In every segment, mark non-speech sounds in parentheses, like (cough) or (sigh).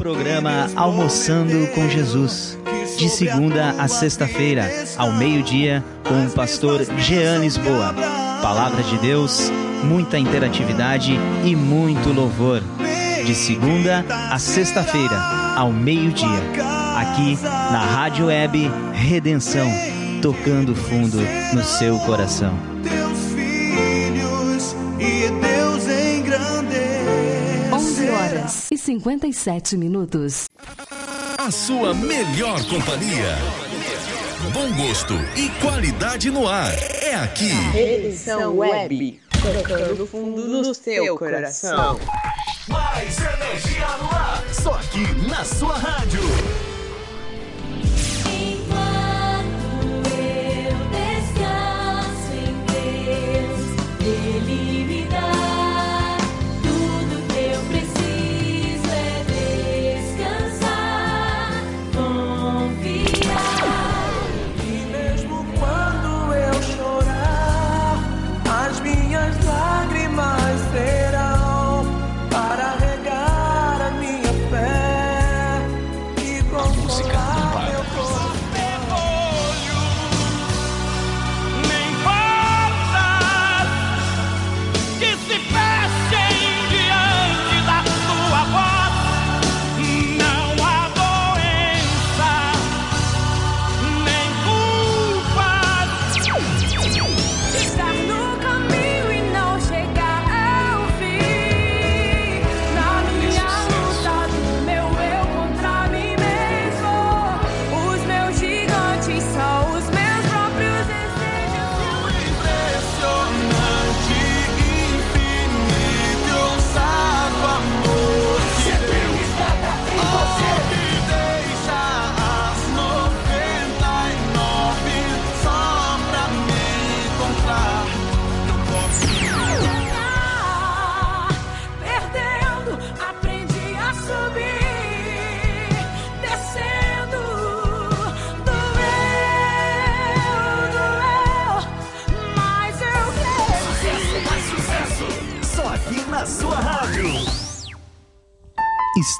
programa Almoçando com Jesus. De segunda a sexta-feira, ao meio-dia, com o pastor Jean Lisboa. Palavra de Deus, muita interatividade e muito louvor. De segunda a sexta-feira, ao meio-dia, aqui na Rádio Web Redenção, tocando fundo no seu coração. E 57 minutos. A sua melhor companhia. Bom gosto e qualidade no ar. É aqui. Redenção Web. Tocando fundo no seu coração. Mais energia no ar. Só aqui na sua rádio.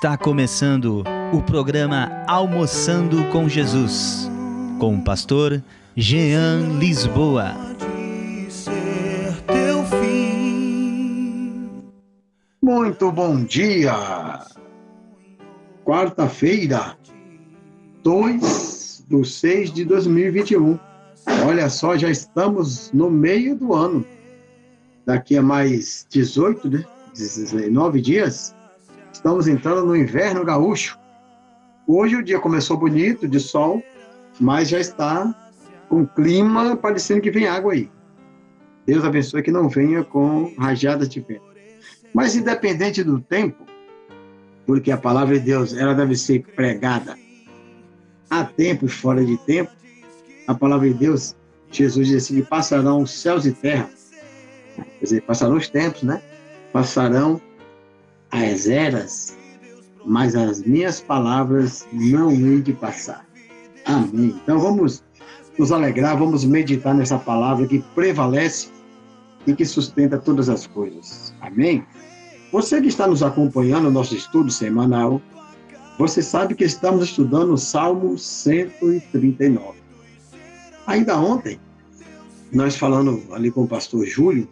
Está começando o programa Almoçando com Jesus, com o pastor Jean Lisboa. Muito bom dia! Quarta-feira, 2 de 6 de 2021. Olha só, já estamos no meio do ano. Daqui a mais 18, né? 19 dias, estamos entrando no inverno gaúcho. Hoje o dia começou bonito, de sol, mas já está com clima parecendo que vem água aí. Deus abençoe que não venha com rajadas de vento. Mas independente do tempo, porque a palavra de Deus ela deve ser pregada a tempo e fora de tempo, a palavra de Deus, Jesus disse que passarão céus e terra, quer dizer, passarão os tempos, né? Passarão as eras, mas as minhas palavras não hei de passar. Amém. Então vamos nos alegrar, vamos meditar nessa palavra que prevalece e que sustenta todas as coisas. Amém? Você que está nos acompanhando no nosso estudo semanal, você sabe que estamos estudando o Salmo 139. Ainda ontem, nós falando ali com o pastor Júlio,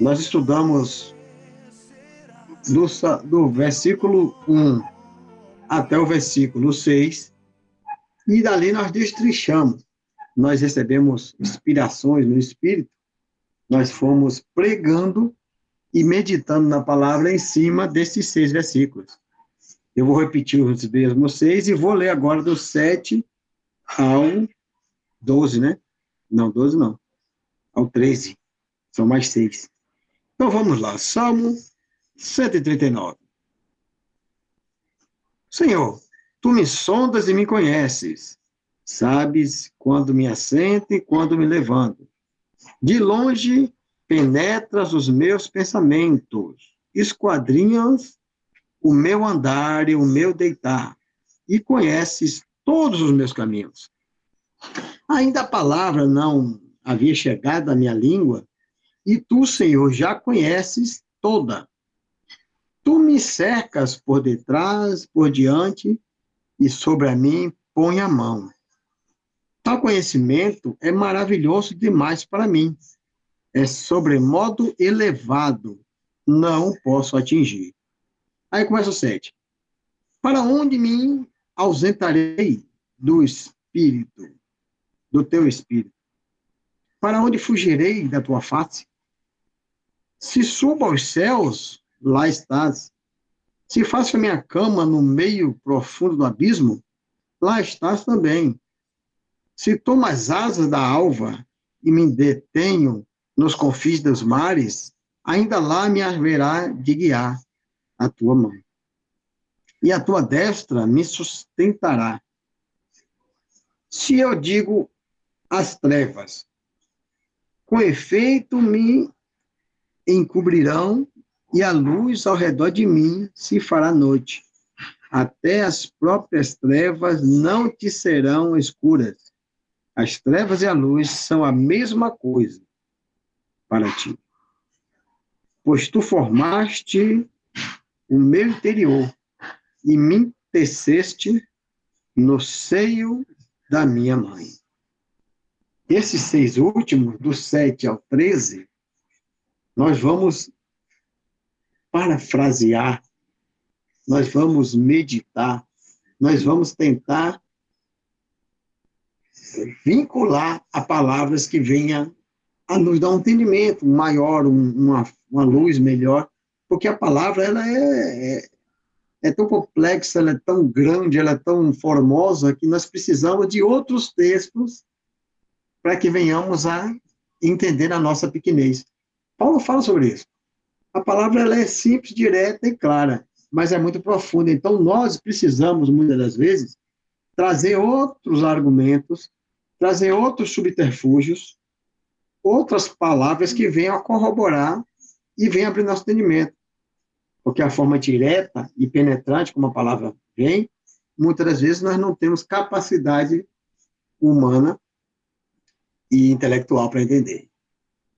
nós estudamos do, do versículo 1 até o versículo 6, e dali nós destrinchamos. Nós recebemos inspirações no Espírito, nós fomos pregando e meditando na palavra em cima desses seis versículos. Eu vou repetir os mesmos seis e vou ler agora do 7 ao 12, né? Não, 12 não. Ao 13. São mais seis. Então vamos lá. Salmo 139. Senhor, tu me sondas e me conheces. Sabes quando me assento e quando me levanto. De longe penetras os meus pensamentos, esquadrinhas o meu andar e o meu deitar, e conheces todos os meus caminhos. Ainda a palavra não havia chegado à minha língua, e tu, Senhor, já conheces toda. Tu me cercas por detrás, por diante, e sobre a mim põe a mão. Tal conhecimento é maravilhoso demais para mim. É sobremodo elevado, não posso atingir. Aí começa o 7. Para onde me ausentarei do Espírito, do teu Espírito? Para onde fugirei da tua face? Se subo aos céus, lá estás. Se faço a minha cama no meio profundo do abismo, lá estás também. Se tomo as asas da alva e me detenho nos confins dos mares, ainda lá me haverá de guiar a tua mão. E a tua destra me sustentará. Se eu digo as trevas, com efeito me encobrirão e a luz ao redor de mim se fará noite. Até as próprias trevas não te serão escuras. As trevas e a luz são a mesma coisa para ti. Pois tu formaste o meu interior e me teceste no seio da minha mãe. Esses seis últimos, do 7 ao 13, nós vamos parafrasear, nós vamos meditar, nós vamos tentar vincular a palavras que venham a nos dar um entendimento maior, um, uma, uma luz melhor, porque a palavra ela é, é, é tão complexa, ela é tão grande, ela é tão formosa que nós precisamos de outros textos para que venhamos a entender a nossa pequenez. Paulo fala sobre isso. A palavra ela é simples, direta e clara, mas é muito profunda. Então, nós precisamos, muitas das vezes, trazer outros argumentos, trazer outros subterfúgios, outras palavras que venham a corroborar e venham abrir nosso entendimento. Porque a forma direta e penetrante como a palavra vem, muitas das vezes nós não temos capacidade humana e intelectual para entender.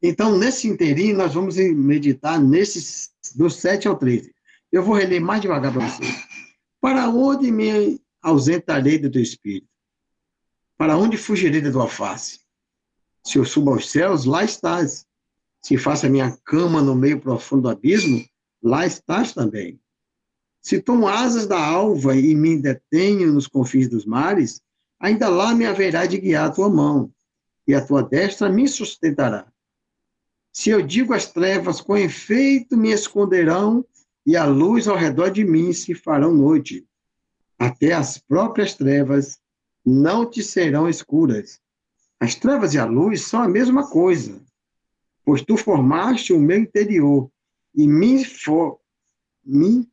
Então, nesse inteirinho, nós vamos meditar nesses, do 7 ao 13. Eu vou reler mais devagar para vocês. Para onde me ausentarei do teu espírito? Para onde fugirei da tua face? Se eu subo aos céus, lá estás. Se faço a minha cama no meio profundo do abismo, lá estás também. Se tomo asas da alva e me detenho nos confins dos mares, ainda lá me haverá de guiar a tua mão, e a tua destra me sustentará. Se eu digo as trevas, com efeito me esconderão, e a luz ao redor de mim se farão noite. Até as próprias trevas não te serão escuras. As trevas e a luz são a mesma coisa, pois tu formaste o meu interior e me, for, me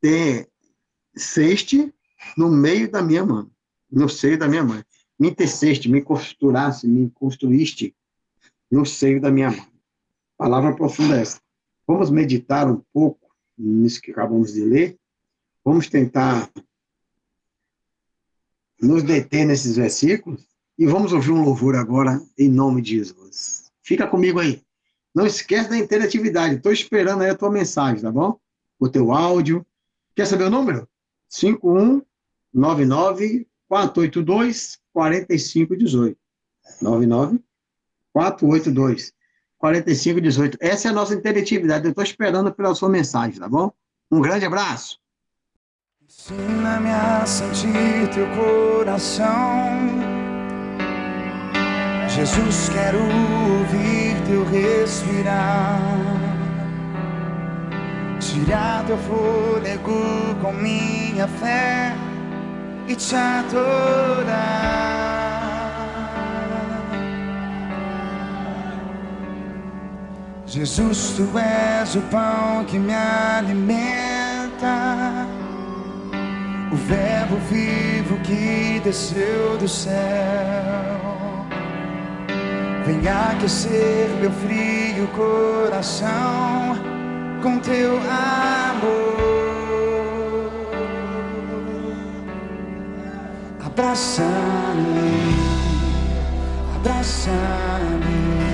teceste no meio da minha mão, no seio da minha mãe. Me teceste, me costuraste, me construíste no seio da minha mãe. Palavra profunda essa. Vamos meditar um pouco nisso que acabamos de ler. Vamos tentar nos deter nesses versículos e vamos ouvir um louvor agora em nome de Jesus. Fica comigo aí. Não esquece da interatividade. Estou esperando aí a tua mensagem, tá bom? O teu áudio. Quer saber o número? 5199 482 4518. 99 482 4518. Essa é a nossa interatividade. Eu estou esperando pela sua mensagem, tá bom? Um grande abraço. Ensina-me a sentir teu coração. Jesus, quero ouvir teu respirar. Tirar teu fôlego com minha fé e te adorar. Jesus, tu és o pão que me alimenta, o Verbo vivo que desceu do céu. Vem aquecer meu frio coração com teu amor. Abraça-me, abraça-me.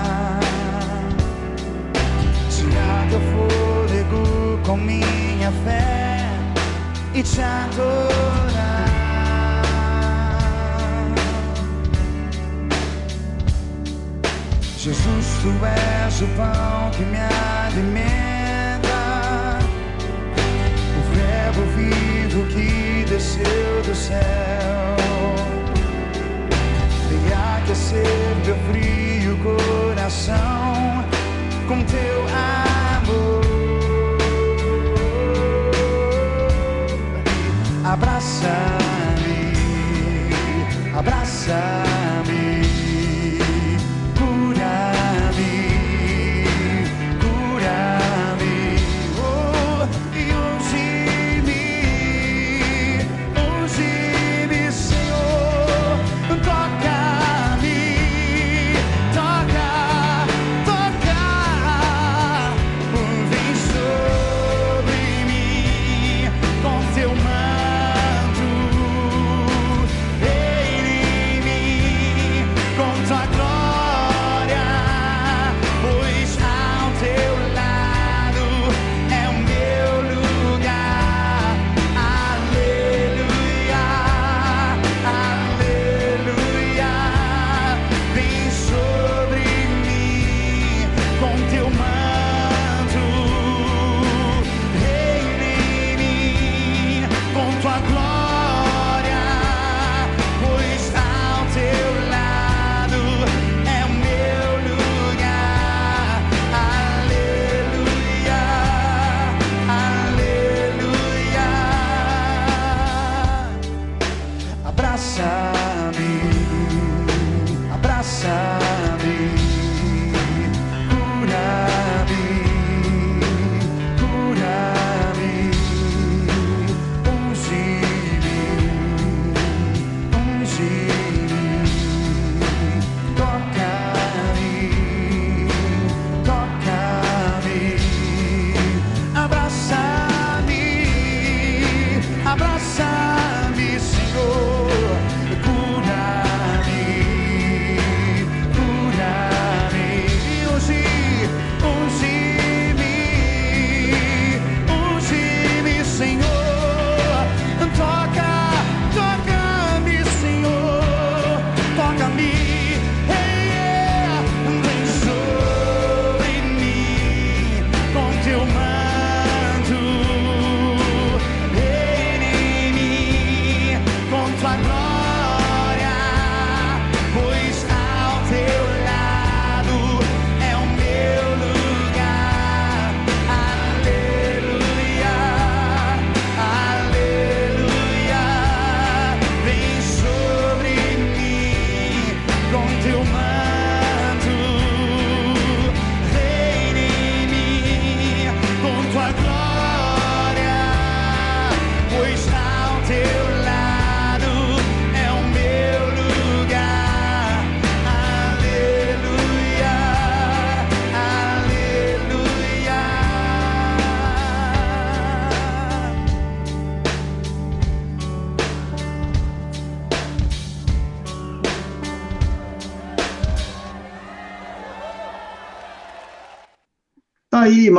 com minha fé e te adorar. Jesus, tu és o pão que me alimenta, o verbo vivo que desceu do céu. Aquecer meu frio coração com teu amor. Abraça-me, abraça-me,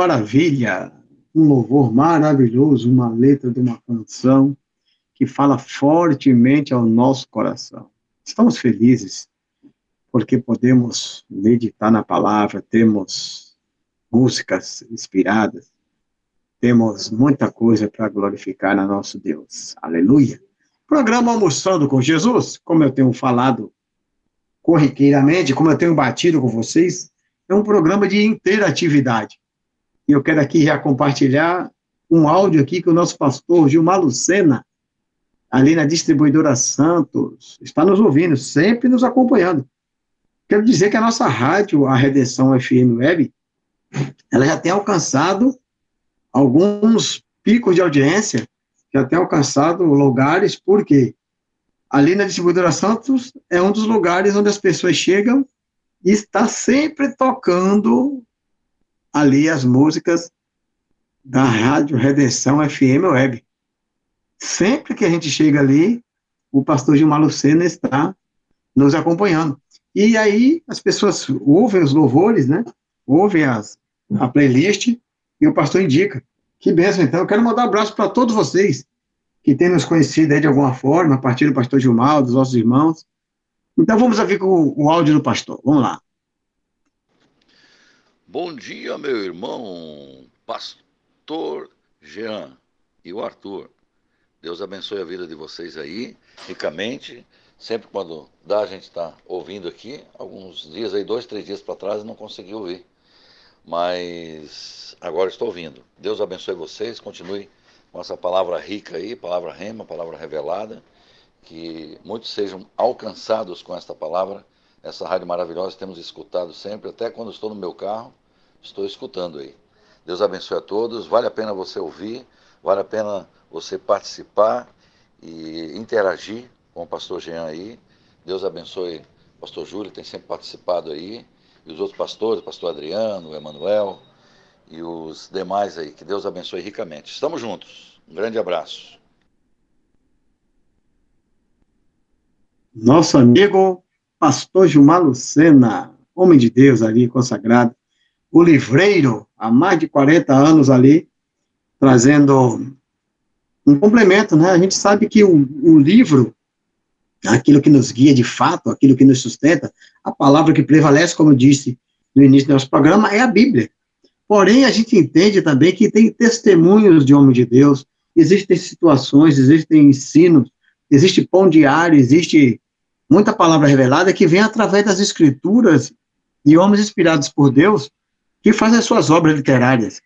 maravilha! Um louvor maravilhoso, uma letra de uma canção que fala fortemente ao nosso coração. Estamos felizes porque podemos meditar na palavra, temos músicas inspiradas, temos muita coisa para glorificar a nosso Deus. Aleluia! Programa Almoçando com Jesus, como eu tenho falado corriqueiramente, como eu tenho batido com vocês, é um programa de interatividade. E eu quero aqui já compartilhar um áudio aqui que o nosso pastor Gilmar Lucena, ali na distribuidora Santos, está nos ouvindo, sempre nos acompanhando. Quero dizer que a nossa rádio, a Redenção FM Web, ela já tem alcançado alguns picos de audiência, já tem alcançado lugares, porque ali na distribuidora Santos é um dos lugares onde as pessoas chegam e está sempre tocando ali as músicas da Rádio Redenção FM Web. Sempre que a gente chega ali, o pastor Gilmar Lucena está nos acompanhando. E aí as pessoas ouvem os louvores, né? Ouvem as, a playlist e o pastor indica. Que benção, então. Eu quero mandar um abraço para todos vocês que têm nos conhecido aí de alguma forma, a partir do pastor Gilmar, dos nossos irmãos. Então vamos ouvir com o áudio do pastor. Vamos lá. Bom dia, meu irmão, pastor Jean e o Arthur. Deus abençoe a vida de vocês aí, ricamente. Sempre quando dá, a gente está ouvindo aqui. Alguns dias aí, dois, três dias para trás, não consegui ouvir. Mas agora estou ouvindo. Deus abençoe vocês, continue com essa palavra rica aí, palavra rema, palavra revelada. Que muitos sejam alcançados com esta palavra. Essa rádio maravilhosa temos escutado sempre, até quando estou no meu carro, estou escutando aí. Deus abençoe a todos. Vale a pena você ouvir, vale a pena você participar e interagir com o pastor Jean aí. Deus abençoe o pastor Júlio, tem sempre participado aí, e os outros pastores, o pastor Adriano, o Emanuel e os demais aí. Que Deus abençoe ricamente. Estamos juntos. Um grande abraço. Nosso amigo pastor Gilmar Lucena, homem de Deus ali, consagrado, o livreiro, há mais de 40 anos ali, trazendo um complemento, né? A gente sabe que o, o livro, aquilo que nos guia de fato, aquilo que nos sustenta, a palavra que prevalece, como eu disse no início do nosso programa, é a Bíblia. Porém, a gente entende também que tem testemunhos de homem de Deus, existem situações, existem ensinos, existe pão diário, existe muita palavra revelada que vem através das escrituras de homens inspirados por Deus que fazem as suas obras literárias.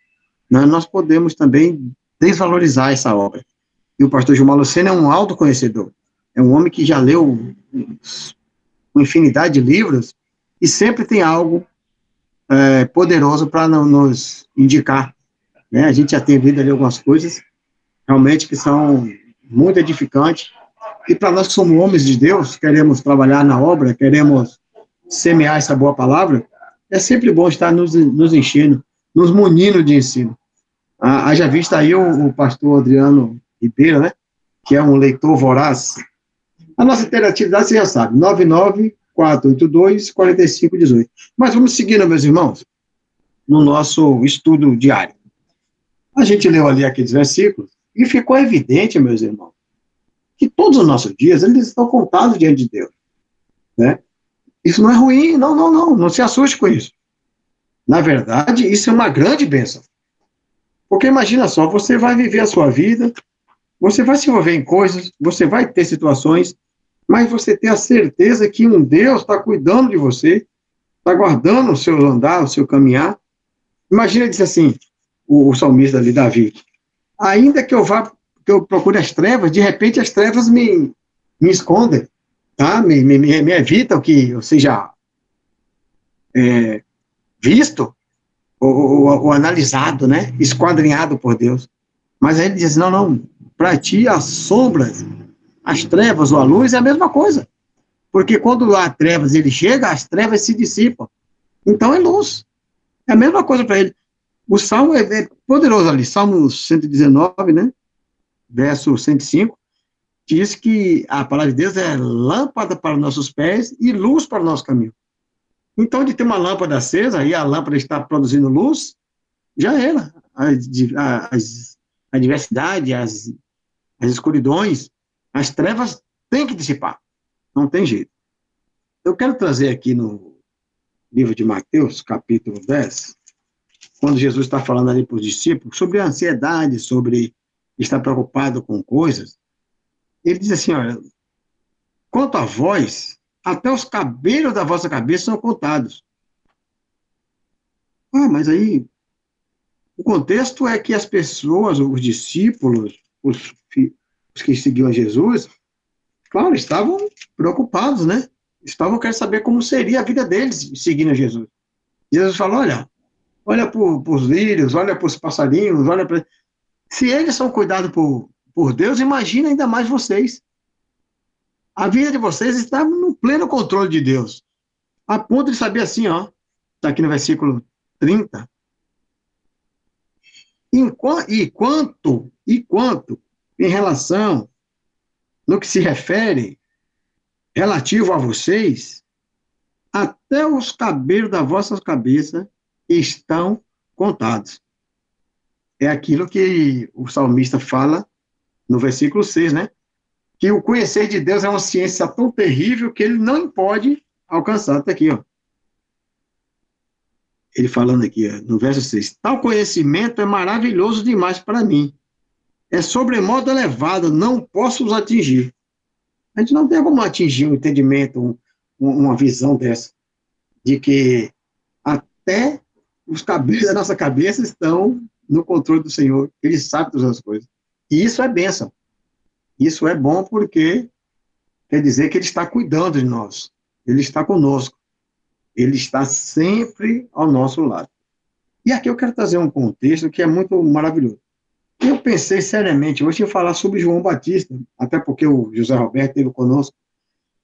Né? Nós podemos também desvalorizar essa obra. E o pastor Gilmar Lucena é um alto conhecedor. É um homem que já leu uma infinidade de livros e sempre tem algo é, poderoso para nos indicar. Né? A gente já tem visto ali algumas coisas realmente que são muito edificantes. E para nós que somos homens de Deus, queremos trabalhar na obra, queremos semear essa boa palavra, é sempre bom estar nos, nos enchendo, nos munindo de ensino. Ah, haja vista aí o, o, pastor Adriano Ribeiro, né? Que é um leitor voraz. A nossa interatividade, você já sabe, 99482-4518. Mas vamos seguindo, meus irmãos, no nosso estudo diário. A gente leu ali aqueles versículos e ficou evidente, meus irmãos, que todos os nossos dias, eles estão contados diante de Deus, né? Isso não é ruim, não, não, não, não se assuste com isso. Na verdade, isso é uma grande bênção. Porque imagina só, você vai viver a sua vida, você vai se envolver em coisas, você vai ter situações, mas você tem a certeza que um Deus está cuidando de você, está guardando o seu andar, o seu caminhar. Imagina, diz assim, o, o salmista ali, Davi, ainda que eu vá, que eu procure as trevas, de repente as trevas me, me escondem tá? me, me, me evitam que eu seja é, visto ou, ou, ou, analisado, né? esquadrinhado por Deus. Mas ele diz, não, não, para ti as sombras, as trevas ou a luz é a mesma coisa. Porque quando há trevas ele chega, as trevas se dissipam. Então é luz. É a mesma coisa para ele. O Salmo é, é poderoso ali, Salmo 119, né? Verso 105 diz que a palavra de Deus é lâmpada para nossos pés e luz para o nosso caminho. Então, de ter uma lâmpada acesa e a lâmpada está produzindo luz, já era. As, a diversidade, as, as escuridões, as trevas têm que dissipar. Não tem jeito. Eu quero trazer aqui no livro de Mateus, capítulo 10, quando Jesus está falando ali para os discípulos sobre a ansiedade, sobre estar preocupado com coisas, ele diz assim, olha, quanto a vós, até os cabelos da vossa cabeça são contados. Ah, mas aí, o contexto é que as pessoas, os discípulos, os, os que seguiam Jesus, claro, estavam preocupados, né? Estavam querendo saber como seria a vida deles seguindo Jesus. Jesus falou, olha, olha para os lírios, olha para os passarinhos, olha para... Se eles são cuidados por, por Deus, imagina ainda mais vocês. A vida de vocês está no pleno controle de Deus. A ponto de saber assim, ó, está aqui no versículo 30. Enqu- E quanto, e quanto, em relação, no que se refere, relativo a vocês, até os cabelos da vossa cabeça estão contados. É aquilo que o salmista fala no versículo 6, né? Que o conhecer de Deus é uma ciência tão terrível que ele não pode alcançar. Está aqui, ó. Ele falando aqui, ó, no verso 6. Tal conhecimento é maravilhoso demais para mim. É sobremodo elevado, não posso os atingir. A gente não tem como atingir um entendimento, um- um- uma visão dessa, de que até os cabelos da nossa cabeça estão no controle do Senhor. Ele sabe todas as coisas. E isso é bênção. Isso é bom porque quer dizer que Ele está cuidando de nós. Ele está conosco. Ele está sempre ao nosso lado. E aqui eu quero trazer um contexto que é muito maravilhoso. Eu pensei seriamente hoje em falar sobre João Batista, até porque o José Roberto esteve conosco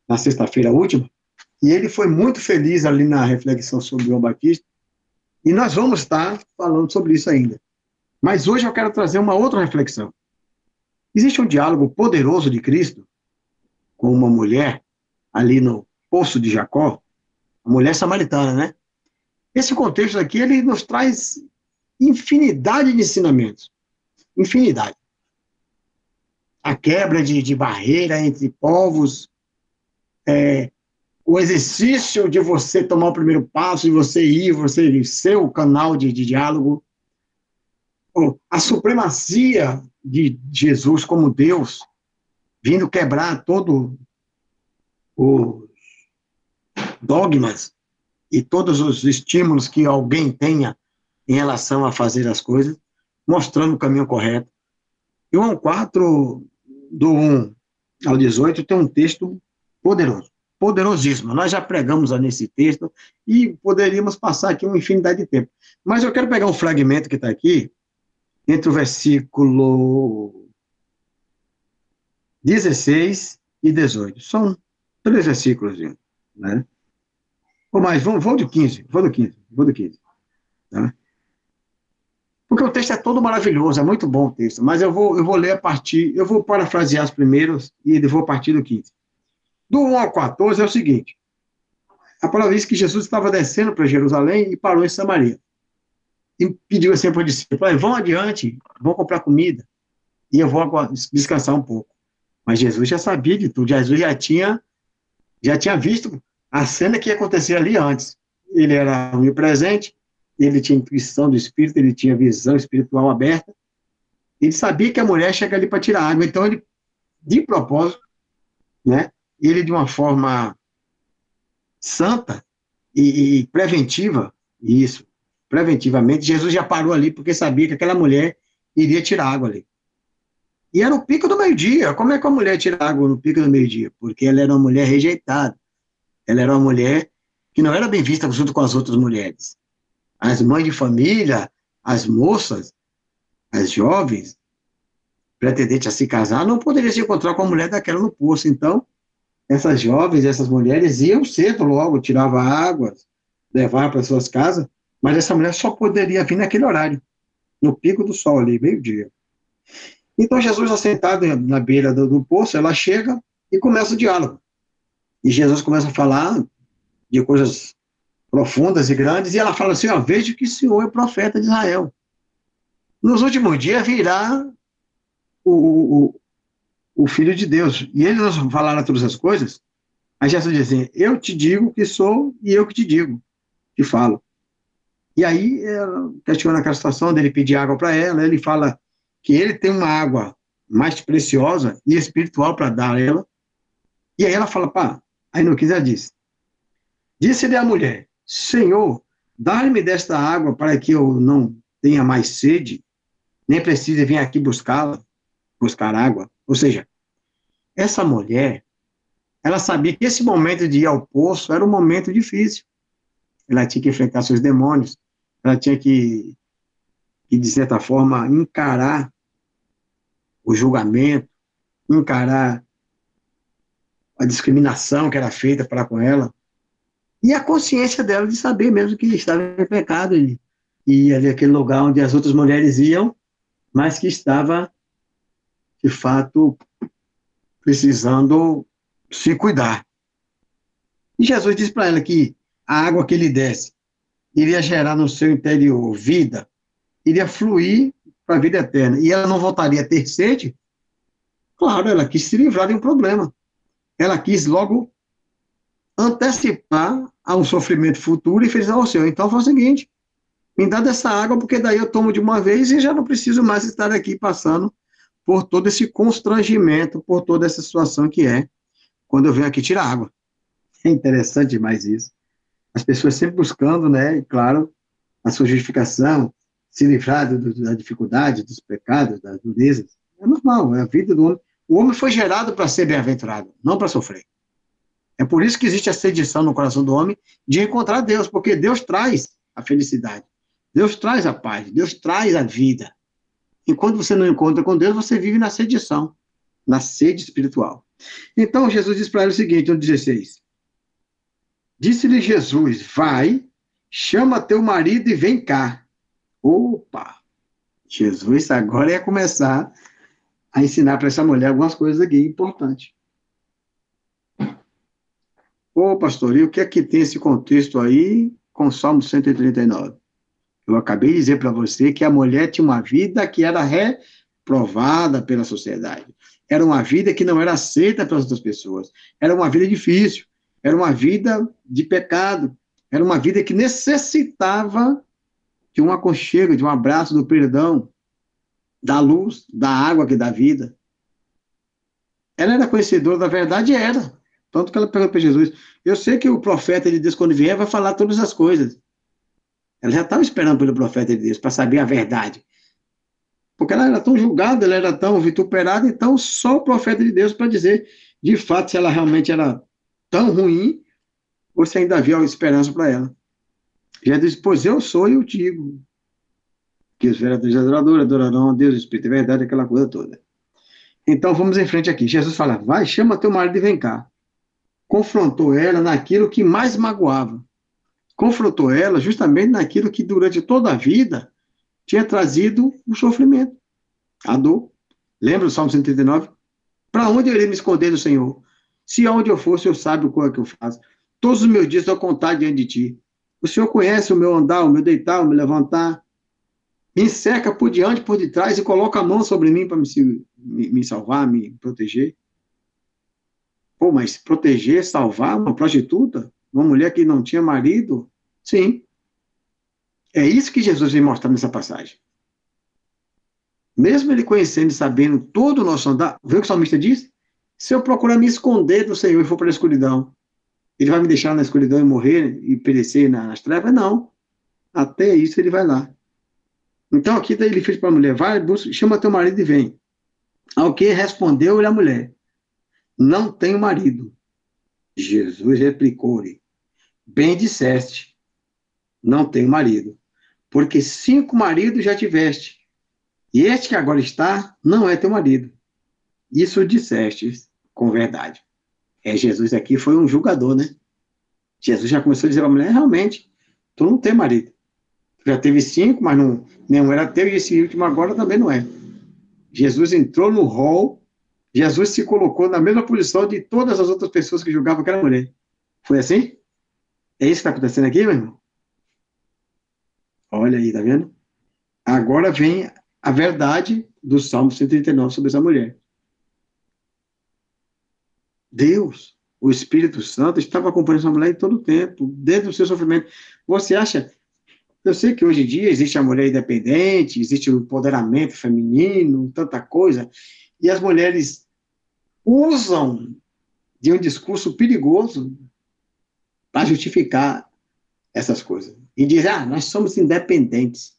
na sexta-feira última, e ele foi muito feliz ali na reflexão sobre João Batista, e nós vamos estar falando sobre isso ainda. Mas hoje eu quero trazer uma outra reflexão. Existe um diálogo poderoso de Cristo com uma mulher ali no poço de Jacó, a mulher samaritana, né? Esse contexto aqui, ele nos traz infinidade de ensinamentos. Infinidade. A quebra de, de barreira entre povos, é, o exercício de você tomar o primeiro passo, de você ir, você ser o canal de, de diálogo, a supremacia de Jesus como Deus, vindo quebrar todo os dogmas e todos os estímulos que alguém tenha em relação a fazer as coisas, mostrando o caminho correto. João 4, do 1 ao 18, tem um texto poderoso, poderosíssimo. Nós já pregamos nesse texto e poderíamos passar aqui uma infinidade de tempo. Mas eu quero pegar um fragmento que está aqui, entre o versículo 16 e 18. São três versículos, né? Ou mais, vou, vou do 15, vou do 15, vou do 15. Tá? Porque o texto é todo maravilhoso, é muito bom o texto, mas eu vou, eu vou ler a partir, eu vou parafrasear os primeiros e vou a partir do 15. Do 1 ao 14 é o seguinte: a palavra diz que Jesus estava descendo para Jerusalém e parou em Samaria. E pediu assim para o discípulo: vão adiante, vão comprar comida e eu vou descansar um pouco. Mas Jesus já sabia de tudo, Jesus já tinha, já tinha visto a cena que ia acontecer ali antes. Ele era onipresente, ele tinha intuição do espírito, ele tinha visão espiritual aberta. Ele sabia que a mulher chega ali para tirar água, então ele, de propósito, né, ele de uma forma santa e, e preventiva, isso, preventivamente, Jesus já parou ali porque sabia que aquela mulher iria tirar água ali. E era o pico do meio-dia. Como é que a mulher tira água no pico do meio-dia? Porque ela era uma mulher rejeitada. Ela era uma mulher que não era bem vista junto com as outras mulheres. As mães de família, as moças, as jovens, pretendentes a se casar, não poderiam se encontrar com a mulher daquela no poço. Então, essas jovens, essas mulheres iam cedo logo, tiravam água, levavam para suas casas, mas essa mulher só poderia vir naquele horário, no pico do sol ali, meio-dia. Então, Jesus, assentado na beira do, do poço, ela chega e começa o diálogo. E Jesus começa a falar de coisas profundas e grandes, e ela fala assim, ó, vejo que o Senhor é profeta de Israel. Nos últimos dias virá o, o, o Filho de Deus. E eles nos falaram todas as coisas, aí Jesus diz assim, eu te digo que sou, e eu que te digo, te falo. E aí, ela questiona aquela situação dele pedir água para ela, ele fala que ele tem uma água mais preciosa e espiritual para dar a ela. E aí ela fala, pá, aí 15 ela diz, disse-lhe a mulher, Senhor, dá-me desta água para que eu não tenha mais sede, nem precise vir aqui buscá-la, buscar água. Ou seja, essa mulher, ela sabia que esse momento de ir ao poço era um momento difícil. Ela tinha que enfrentar seus demônios, ela tinha que, que de certa forma, encarar o julgamento, encarar a discriminação que era feita para com ela, e a consciência dela de saber mesmo que estava em pecado e, ali aquele lugar onde as outras mulheres iam, mas que estava, de fato, precisando se cuidar. E Jesus disse para ela que a água que ele desse iria gerar no seu interior vida, iria fluir para a vida eterna. E ela não voltaria a ter sede? Claro, ela quis se livrar de um problema. Ela quis logo antecipar a um sofrimento futuro e fez ao Senhor. Então, foi o seguinte, me dá dessa água, porque daí eu tomo de uma vez e já não preciso mais estar aqui passando por todo esse constrangimento, por toda essa situação que é quando eu venho aqui tirar água. É interessante demais isso. As pessoas sempre buscando, né, claro, a sua justificação, se livrar do, da dificuldade, dos pecados, das durezas. É normal, é a vida do homem. O homem foi gerado para ser bem-aventurado, não para sofrer. É por isso que existe a sedição no coração do homem de encontrar Deus, porque Deus traz a felicidade, Deus traz a paz, Deus traz a vida. Enquanto você não encontra com Deus, você vive na sedição, na sede espiritual. Então, Jesus diz para ela o seguinte, no 16: Disse-lhe Jesus: Vai, chama teu marido e vem cá. Opa! Jesus agora ia começar a ensinar para essa mulher algumas coisas aqui importantes. Ô, pastor, e o que é que tem esse contexto aí com o Salmo 139? Eu acabei de dizer para você que a mulher tinha uma vida que era reprovada pela sociedade. Era uma vida que não era aceita pelas outras pessoas. Era uma vida difícil. Era uma vida de pecado. Era uma vida que necessitava de um aconchego, de um abraço, do perdão, da luz, da água que dá vida. Ela era conhecedora da verdade? Era. Tanto que ela perguntou para Jesus: Eu sei que o profeta de Deus, quando vier, vai falar todas as coisas. Ela já estava esperando pelo profeta de Deus para saber a verdade. Porque ela era tão julgada, ela era tão vituperada, então só o profeta de Deus para dizer, de fato, se ela realmente era tão ruim, se ainda havia esperança para ela. Já disse, pois eu sou e eu digo. Que os vereadores adoradores adorarão a Deus, Espírito e verdade, aquela coisa toda. Então vamos em frente aqui. Jesus fala: vai, chama teu marido e vem cá confrontou ela naquilo que mais magoava. Confrontou ela justamente naquilo que durante toda a vida tinha trazido o sofrimento, a dor. Lembra o Salmo 139? Para onde eu irei me esconder do Senhor? Se aonde eu for, o Senhor sabe o é que eu faço. Todos os meus dias eu contar diante de ti. O Senhor conhece o meu andar, o meu deitar, o meu levantar. Me cerca por diante, por detrás e coloca a mão sobre mim para me, me, me salvar, me proteger. Pô, mas proteger, salvar uma prostituta? Uma mulher que não tinha marido? Sim. É isso que Jesus vem mostrar nessa passagem. Mesmo ele conhecendo e sabendo todo o nosso andar, vê o que o salmista diz? Se eu procurar me esconder do Senhor e for para a escuridão, ele vai me deixar na escuridão e morrer e perecer nas trevas? Não. Até isso ele vai lá. Então aqui ele fez para a mulher, vai, chama teu marido e vem. Ao que respondeu-lhe a mulher, não tenho marido. Jesus replicou-lhe: Bem disseste, não tenho marido, porque cinco maridos já tiveste, e este que agora está não é teu marido. Isso disseste com verdade. É, Jesus aqui foi um julgador, né? Jesus já começou a dizer para a mulher: realmente, tu não tem marido. Tu já teve cinco, mas não, nenhum era teu, e esse último agora também não é. Jesus entrou no rol Jesus se colocou na mesma posição de todas as outras pessoas que julgavam aquela mulher. Foi assim? É isso que está acontecendo aqui, meu irmão? Olha aí, tá vendo? Agora vem a verdade do Salmo 139 sobre essa mulher. Deus, o Espírito Santo, estava acompanhando essa mulher em todo o tempo, desde o seu sofrimento. Você acha? Eu sei que hoje em dia existe a mulher independente, existe o empoderamento feminino, tanta coisa, e as mulheres usam de um discurso perigoso para justificar essas coisas. E dizem, ah, nós somos independentes,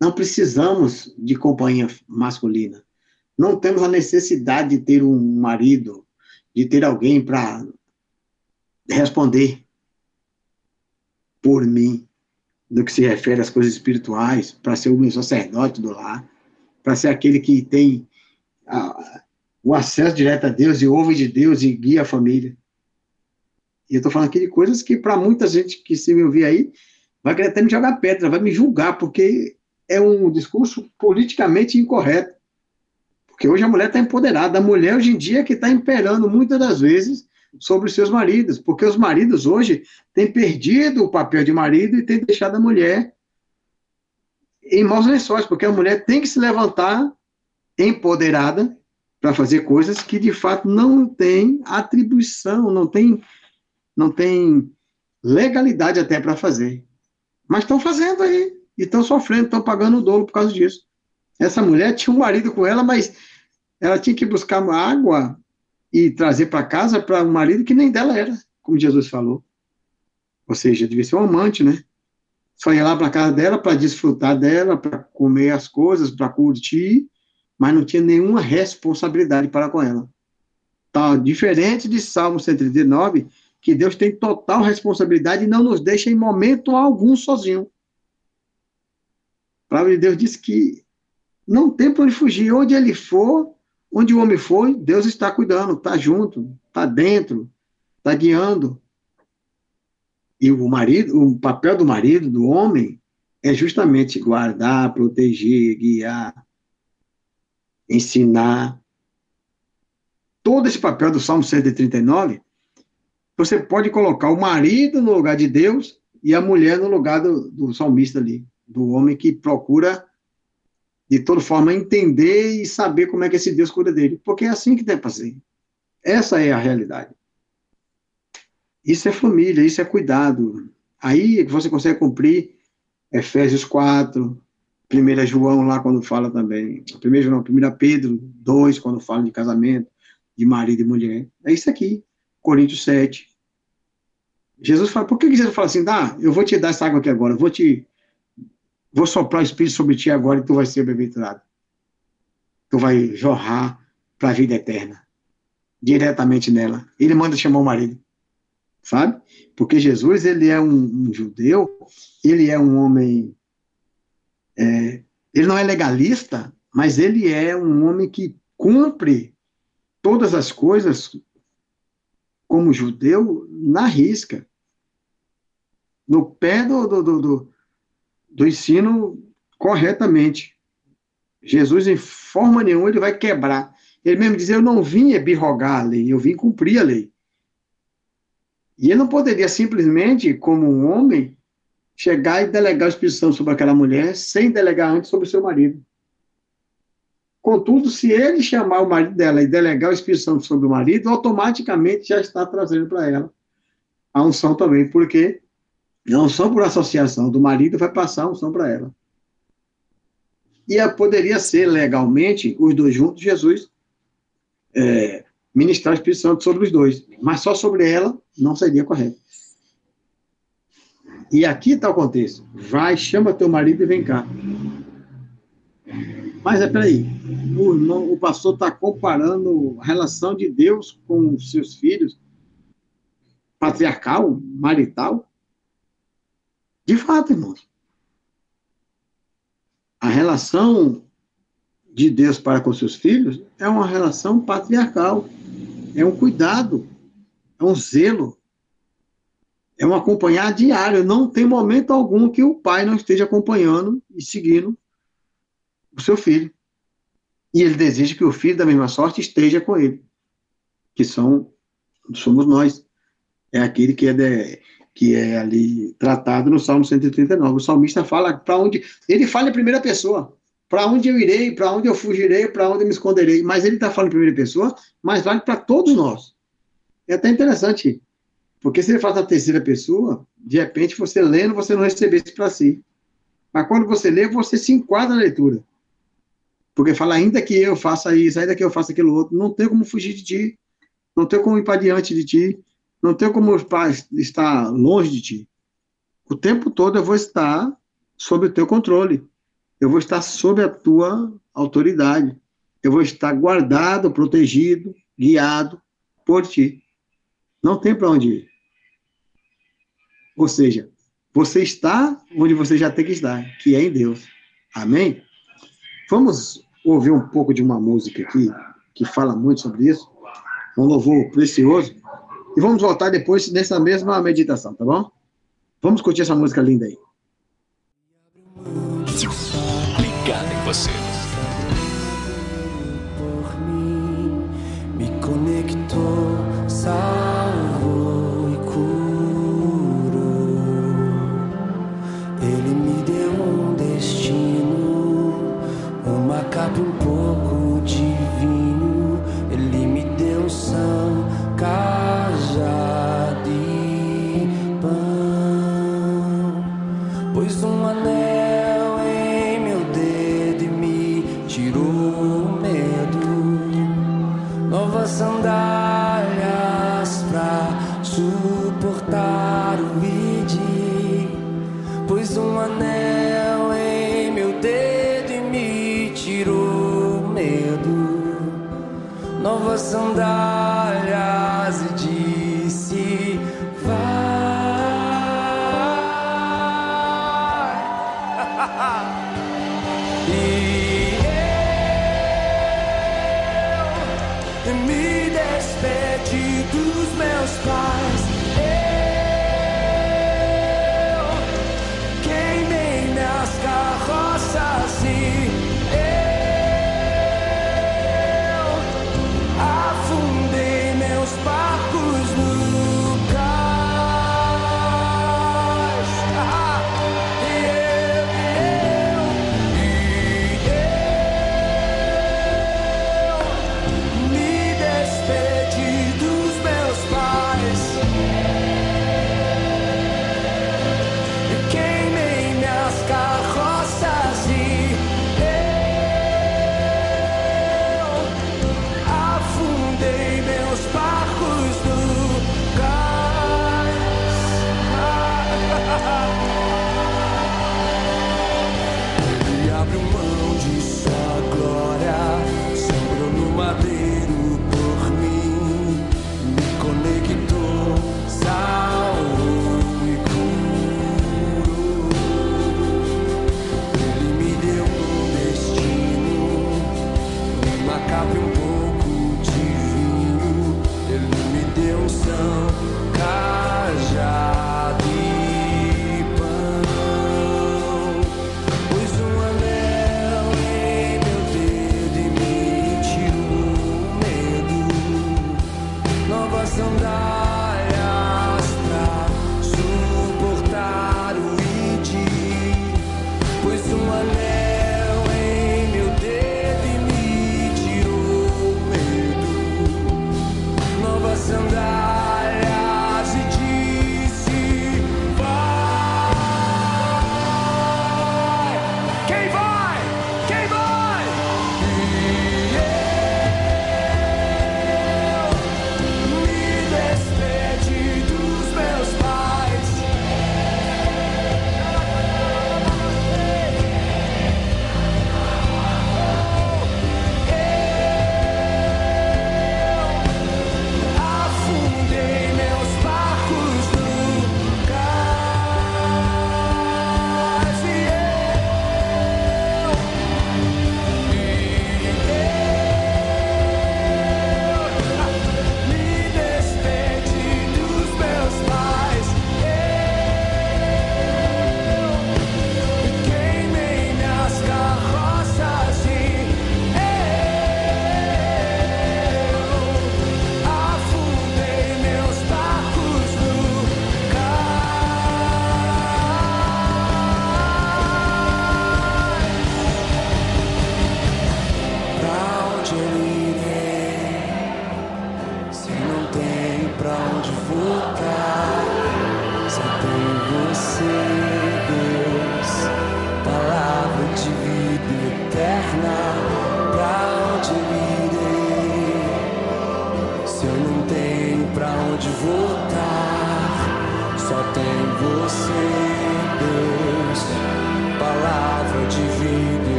não precisamos de companhia masculina, não temos a necessidade de ter um marido, de ter alguém para responder por mim, no que se refere às coisas espirituais, para ser o meu sacerdote do lar, para ser aquele que tem a, o acesso direto a Deus e ouve de Deus e guia a família. E eu estou falando aqui de coisas que, para muita gente que se me ouvir aí, vai querer até me jogar pedra, vai me julgar, porque é um discurso politicamente incorreto. Porque hoje a mulher está empoderada. A mulher, hoje em dia, é que está imperando muitas das vezes sobre os seus maridos. Porque os maridos hoje têm perdido o papel de marido e têm deixado a mulher em maus lençóis. Porque a mulher tem que se levantar empoderada para fazer coisas que, de fato, não tem atribuição, não tem, não tem legalidade até para fazer. Mas estão fazendo aí. E estão sofrendo, estão pagando o dolo por causa disso. Essa mulher tinha um marido com ela, mas ela tinha que buscar água e trazer para casa para um marido que nem dela era, como Jesus falou. Ou seja, devia ser um amante, né? Só ia lá para casa dela para desfrutar dela, para comer as coisas, para curtir, mas não tinha nenhuma responsabilidade para com ela. Tá diferente de Salmo 139, que Deus tem total responsabilidade e não nos deixa em momento algum sozinho. A palavra de Deus diz que não tem para onde fugir. Onde ele for, onde o homem for, Deus está cuidando, está junto, está dentro, está guiando. E o marido, o papel do marido, do homem, é justamente guardar, proteger, guiar, ensinar. Todo esse papel do Salmo 139, você pode colocar o marido no lugar de Deus e a mulher no lugar do, do salmista ali do homem que procura, de toda forma, entender e saber como é que esse Deus cuida dele. Porque é assim que que fazer. Essa é a realidade. Isso é família, isso é cuidado. Aí você consegue cumprir Efésios 4, 1 João lá quando fala também, 1 João, 1 Pedro 2, quando fala de casamento, de marido e mulher. É isso aqui, Coríntios 7. Jesus fala, por que Jesus fala assim, dá, eu vou te dar essa água aqui agora, vou te Vou soprar o Espírito sobre ti agora e tu vai ser bem-aventurado. Tu vai jorrar para a vida eterna. Diretamente nela. Ele manda chamar o marido. Sabe? Porque Jesus, ele é um, um judeu, ele é um homem. É, ele não é legalista, mas ele é um homem que cumpre todas as coisas como judeu na risca. No pé do, do, do, do ensino corretamente. Jesus, em forma nenhuma, ele vai quebrar. Ele mesmo diz: Eu não vim birrogar a lei, eu vim cumprir a lei. E ele não poderia simplesmente, como um homem, chegar e delegar a Santo sobre aquela mulher sem delegar antes sobre o seu marido. Contudo, se ele chamar o marido dela e delegar o Espírito Santo sobre o marido, automaticamente já está trazendo para ela a unção também, porque não só por associação do marido, vai passar a unção para ela. E poderia ser legalmente, os dois juntos, Jesus é, ministrar o Espírito Santo sobre os dois. Mas só sobre ela não seria correto. E aqui está o contexto. Vai, chama teu marido e vem cá. Mas é peraí, o, irmão, o pastor está comparando a relação de Deus com os seus filhos, patriarcal, marital, de fato, irmãos, a relação de Deus para com seus filhos é uma relação patriarcal, é um cuidado, é um zelo, é um acompanhar diário. Não tem momento algum que o pai não esteja acompanhando e seguindo o seu filho. E ele deseja que o filho da mesma sorte esteja com ele, que são somos nós. É aquele que é de, que é ali tratado no Salmo 139. O salmista fala para onde. Ele fala em primeira pessoa. Para onde eu irei, para onde eu fugirei, para onde eu me esconderei. Mas ele está falando em primeira pessoa, mas vale para todos nós. É até interessante, porque se ele fala na terceira pessoa, de repente você lendo, você não recebe isso para si. Mas quando você lê, você se enquadra na leitura. Porque fala, ainda que eu faça isso, ainda que eu faça aquilo outro, não tem como fugir de ti, não tem como ir para diante de ti, não tenho como estar longe de ti. O tempo todo eu vou estar sob o teu controle. Eu vou estar sob a tua autoridade. Eu vou estar guardado, protegido, guiado por ti. Não tem para onde ir. Ou seja, você está onde você já tem que estar, que é em Deus. Amém? Vamos ouvir um pouco de uma música aqui que fala muito sobre isso. Um louvor precioso. E vamos voltar depois nessa mesma meditação, tá bom? Vamos curtir essa música linda aí. você. por mim,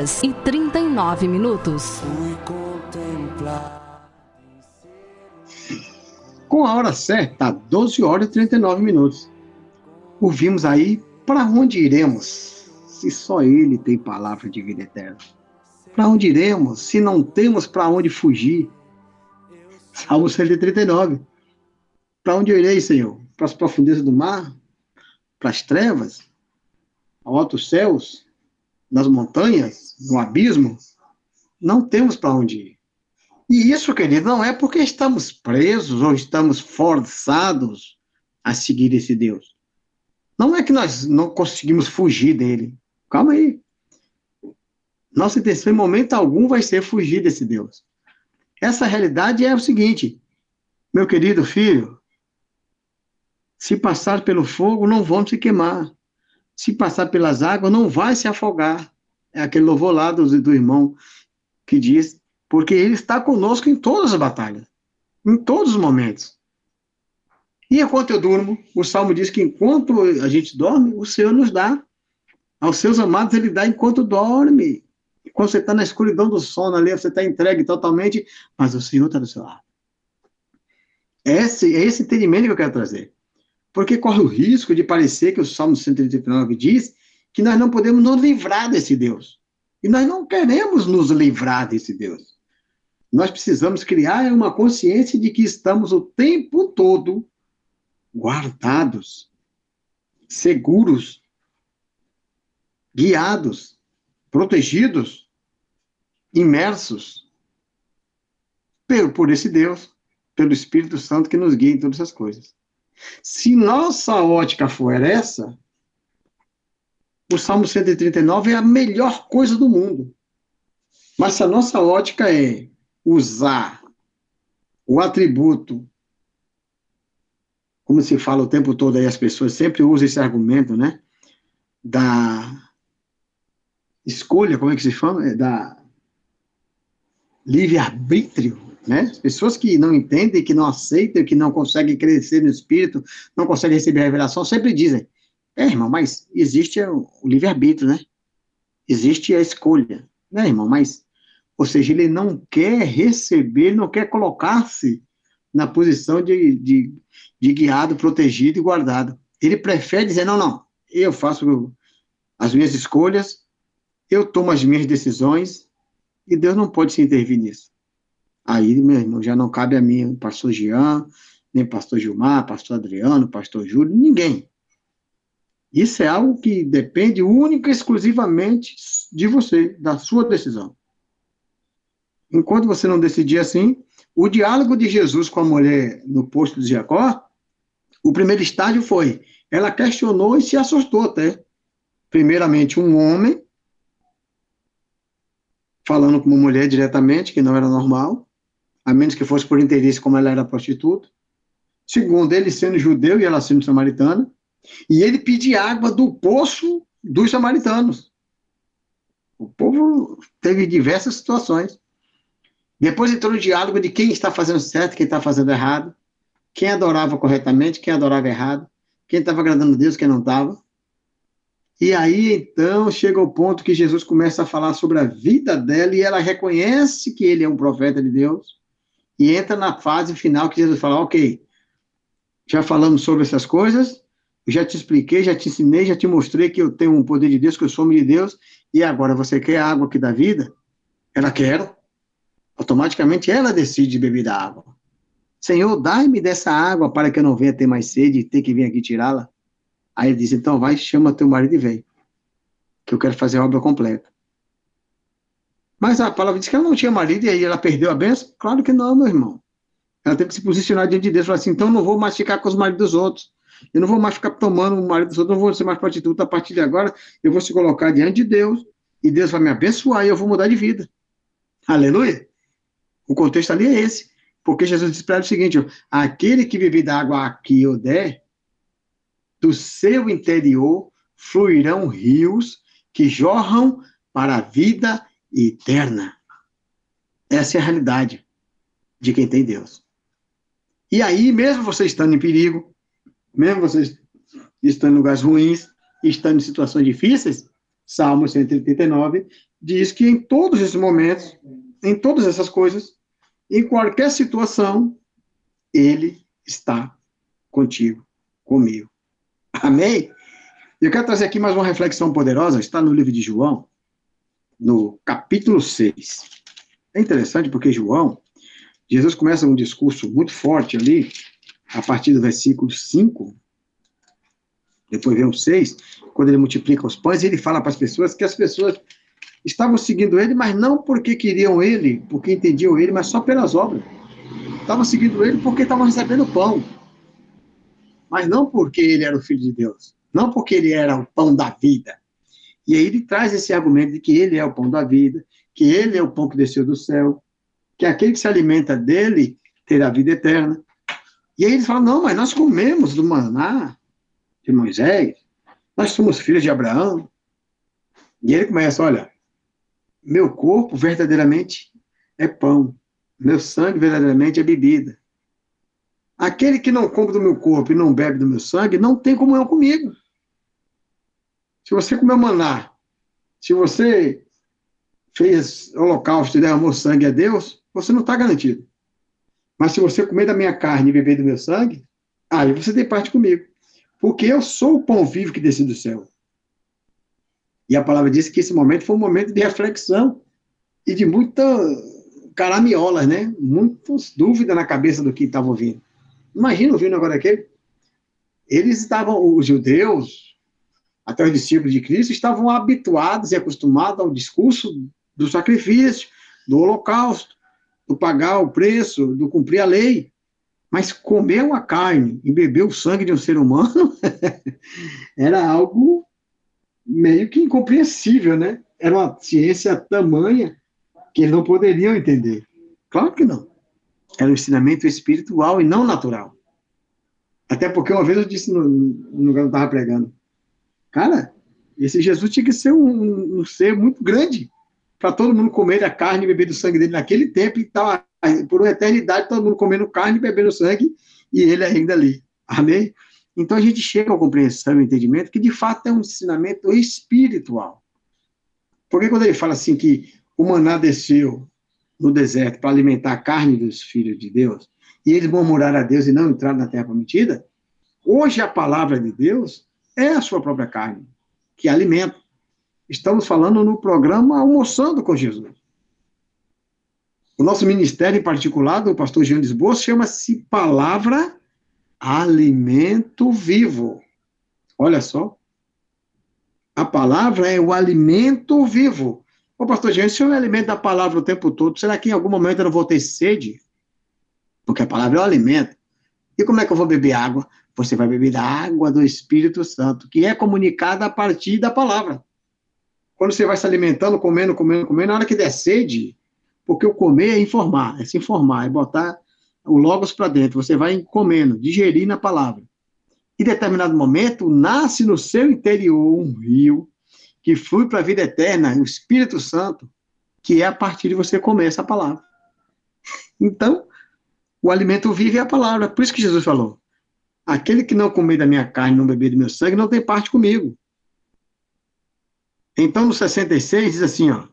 horas e 39 minutos. Com a hora certa, 12 horas e 39 minutos. Ouvimos aí, para onde iremos, se só Ele tem palavra de vida eterna? Para onde iremos, se não temos para onde fugir? Salmo 139. Para onde eu irei, Senhor? Para as profundezas do mar? Para as trevas? Ao altos céus? Nas montanhas? No abismo? Não temos para onde ir. E isso, querido, não é porque estamos presos ou estamos forçados a seguir esse Deus. Não é que nós não conseguimos fugir dele. Calma aí. Nossa intenção em momento algum vai ser fugir desse Deus. Essa realidade é o seguinte, meu querido filho, se passar pelo fogo, não vão se queimar. Se passar pelas águas, não vai se afogar. É aquele louvor lá do, do irmão que diz, porque ele está conosco em todas as batalhas, em todos os momentos. E enquanto eu durmo, o Salmo diz que enquanto a gente dorme, o Senhor nos dá. Aos seus amados ele dá enquanto dorme. Quando você está na escuridão do sono ali, você está entregue totalmente, mas o Senhor está do seu lado. Esse, é esse entendimento que eu quero trazer. Porque corre o risco de parecer que o Salmo 139 diz que nós não podemos nos livrar desse Deus. E nós não queremos nos livrar desse Deus. Nós precisamos criar uma consciência de que estamos o tempo todo guardados, seguros, guiados, protegidos, imersos por, esse Deus, pelo Espírito Santo que nos guia em todas essas coisas. Se nossa ótica for essa, o Salmo 139 é a melhor coisa do mundo. Mas se a nossa ótica é usar o atributo, como se fala o tempo todo aí, as pessoas sempre usam esse argumento, né? Da escolha, como é que se chama? É Da livre-arbítrio, né? As pessoas que não entendem, que não aceitam, que não conseguem crescer no espírito, não conseguem receber a revelação, sempre dizem: é, irmão, mas existe o livre-arbítrio, né? Existe a escolha, né, irmão? Mas, ou seja, ele não quer receber, não quer colocar-se na posição de, de, de guiado, protegido e guardado. Ele prefere dizer: não, não, eu faço as minhas escolhas, eu tomo as minhas decisões, e Deus não pode se intervir nisso. Aí, meu irmão, já não cabe a mim, pastor Jean, nem pastor Gilmar, pastor Adriano, pastor Júlio, ninguém. Isso é algo que depende única e exclusivamente de você, da sua decisão. Enquanto você não decidir assim, o diálogo de Jesus com a mulher no posto de Jacó, o primeiro estágio foi, ela questionou e se assustou até. Primeiramente, um homem falando com uma mulher diretamente, que não era normal, a menos que fosse por interesse, como ela era prostituta. Segundo, ele sendo judeu e ela sendo samaritana. E ele pedir água do poço dos samaritanos. O povo teve diversas situações. Depois entrou o diálogo de quem está fazendo certo, quem está fazendo errado, quem adorava corretamente, quem adorava errado, quem estava agradando a Deus, quem não estava. E aí, então, chega o ponto que Jesus começa a falar sobre a vida dela e ela reconhece que ele é um profeta de Deus e entra na fase final que Jesus fala: Ok, já falamos sobre essas coisas, já te expliquei, já te ensinei, já te mostrei que eu tenho um poder de Deus, que eu sou homem de Deus, e agora você quer a água aqui da vida? Ela quer. Automaticamente ela decide beber da água. Senhor, dai-me dessa água para que eu não venha ter mais sede e ter que vir aqui tirá-la. Aí ele diz: então vai, chama teu marido e vem, que eu quero fazer a obra completa. Mas a palavra diz que ela não tinha marido e aí ela perdeu a benção? Claro que não, meu irmão. Ela tem que se posicionar diante de Deus e falar assim: então não vou mais ficar com os maridos dos outros. Eu não vou mais ficar tomando o marido dos outros, não vou ser mais prostituta. A partir de agora, eu vou se colocar diante de Deus e Deus vai me abençoar e eu vou mudar de vida. Aleluia. O contexto ali é esse. Porque Jesus disse para ele o seguinte: ó, aquele que beber da água que eu der, do seu interior fluirão rios que jorram para a vida eterna. Essa é a realidade de quem tem Deus. E aí, mesmo você estando em perigo, mesmo você estando em lugares ruins, estando em situações difíceis, Salmo 139 diz que em todos esses momentos, em todas essas coisas, em qualquer situação, Ele está contigo, comigo. Amém? Eu quero trazer aqui mais uma reflexão poderosa, está no livro de João, no capítulo 6. É interessante porque João, Jesus começa um discurso muito forte ali, a partir do versículo 5, depois vem o 6, quando ele multiplica os pães, ele fala para as pessoas que as pessoas estavam seguindo ele, mas não porque queriam ele, porque entendiam ele, mas só pelas obras. Estavam seguindo ele porque estavam recebendo pão. Mas não porque ele era o filho de Deus. Não porque ele era o pão da vida. E aí ele traz esse argumento de que ele é o pão da vida, que ele é o pão que desceu do céu, que aquele que se alimenta dele terá vida eterna. E aí eles falam, não, mas nós comemos do maná de Moisés, nós somos filhos de Abraão. E ele começa, olha, meu corpo verdadeiramente é pão, meu sangue verdadeiramente é bebida. Aquele que não come do meu corpo e não bebe do meu sangue não tem comunhão comigo. Se você comer maná, se você fez holocausto e derramou sangue a Deus, você não está garantido. Mas se você comer da minha carne e beber do meu sangue, aí você tem parte comigo. Porque eu sou o pão vivo que desce do céu. E a palavra diz que esse momento foi um momento de reflexão e de muita caramiolas, né? Muitas dúvidas na cabeça do que estava ouvindo. Imagina ouvindo agora aquele. Eles estavam, os judeus, até os discípulos de Cristo, estavam habituados e acostumados ao discurso do sacrifício, do holocausto, do pagar o preço, do cumprir a lei. Mas comer uma carne e beber o sangue de um ser humano (laughs) era algo meio que incompreensível, né? Era uma ciência tamanha que eles não poderiam entender. Claro que não. Era um ensinamento espiritual e não natural. Até porque uma vez eu disse no, lugar que eu estava pregando, cara, esse Jesus tinha que ser um, um ser muito grande para todo mundo comer a carne e beber do sangue dele naquele tempo e tal, por uma eternidade, todo mundo comendo carne e bebendo sangue e ele ainda ali. Amém? Então a gente chega à compreensão e entendimento que de fato é um ensinamento espiritual. Porque quando ele fala assim que o maná desceu no deserto para alimentar a carne dos filhos de Deus, e eles murmuraram a Deus e não entraram na terra prometida, hoje a palavra de Deus é a sua própria carne, que alimenta. Estamos falando no programa Almoçando com Jesus. O nosso ministério em particular, do pastor Jean Lisboa, chama-se Palavra Alimento Vivo. Olha só. A palavra é o alimento vivo. Ô, pastor Jean, se eu me alimento da palavra o tempo todo, será que em algum momento eu não vou ter sede? Porque a palavra é o alimento. E como é que eu vou beber água? Você vai beber da água do Espírito Santo, que é comunicada a partir da palavra. Quando você vai se alimentando, comendo, comendo, comendo, na hora que der sede, porque o comer é informar, é se informar, é botar o logos para dentro, você vai comendo, digerindo a palavra. Em determinado momento, nasce no seu interior um rio que flui para a vida eterna, o Espírito Santo, que é a partir de você comer essa palavra. Então, o alimento vive é a palavra. Por isso que Jesus falou: aquele que não comer da minha carne, não beber do meu sangue, não tem parte comigo. Então, no 66, diz assim, ó,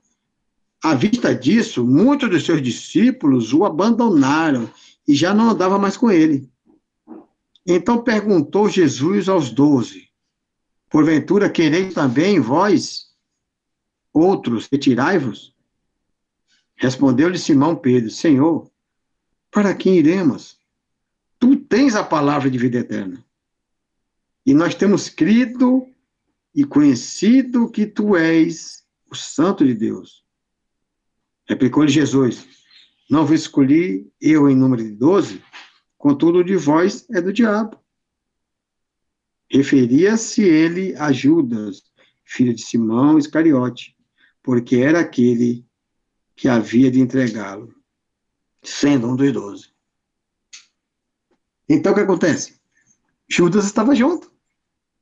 à vista disso, muitos dos seus discípulos o abandonaram e já não andava mais com ele. Então perguntou Jesus aos doze, porventura quereis também vós, outros, retirai-vos? Respondeu-lhe Simão Pedro, Senhor, para quem iremos? Tu tens a palavra de vida eterna. E nós temos crido e conhecido que tu és o Santo de Deus. Replicou-lhe Jesus: Não vos escolhi eu em número de doze, contudo de vós é do diabo. Referia-se ele a Judas, filho de Simão Iscariote, porque era aquele que havia de entregá-lo. sendo um dos doze. Então o que acontece? Judas estava junto.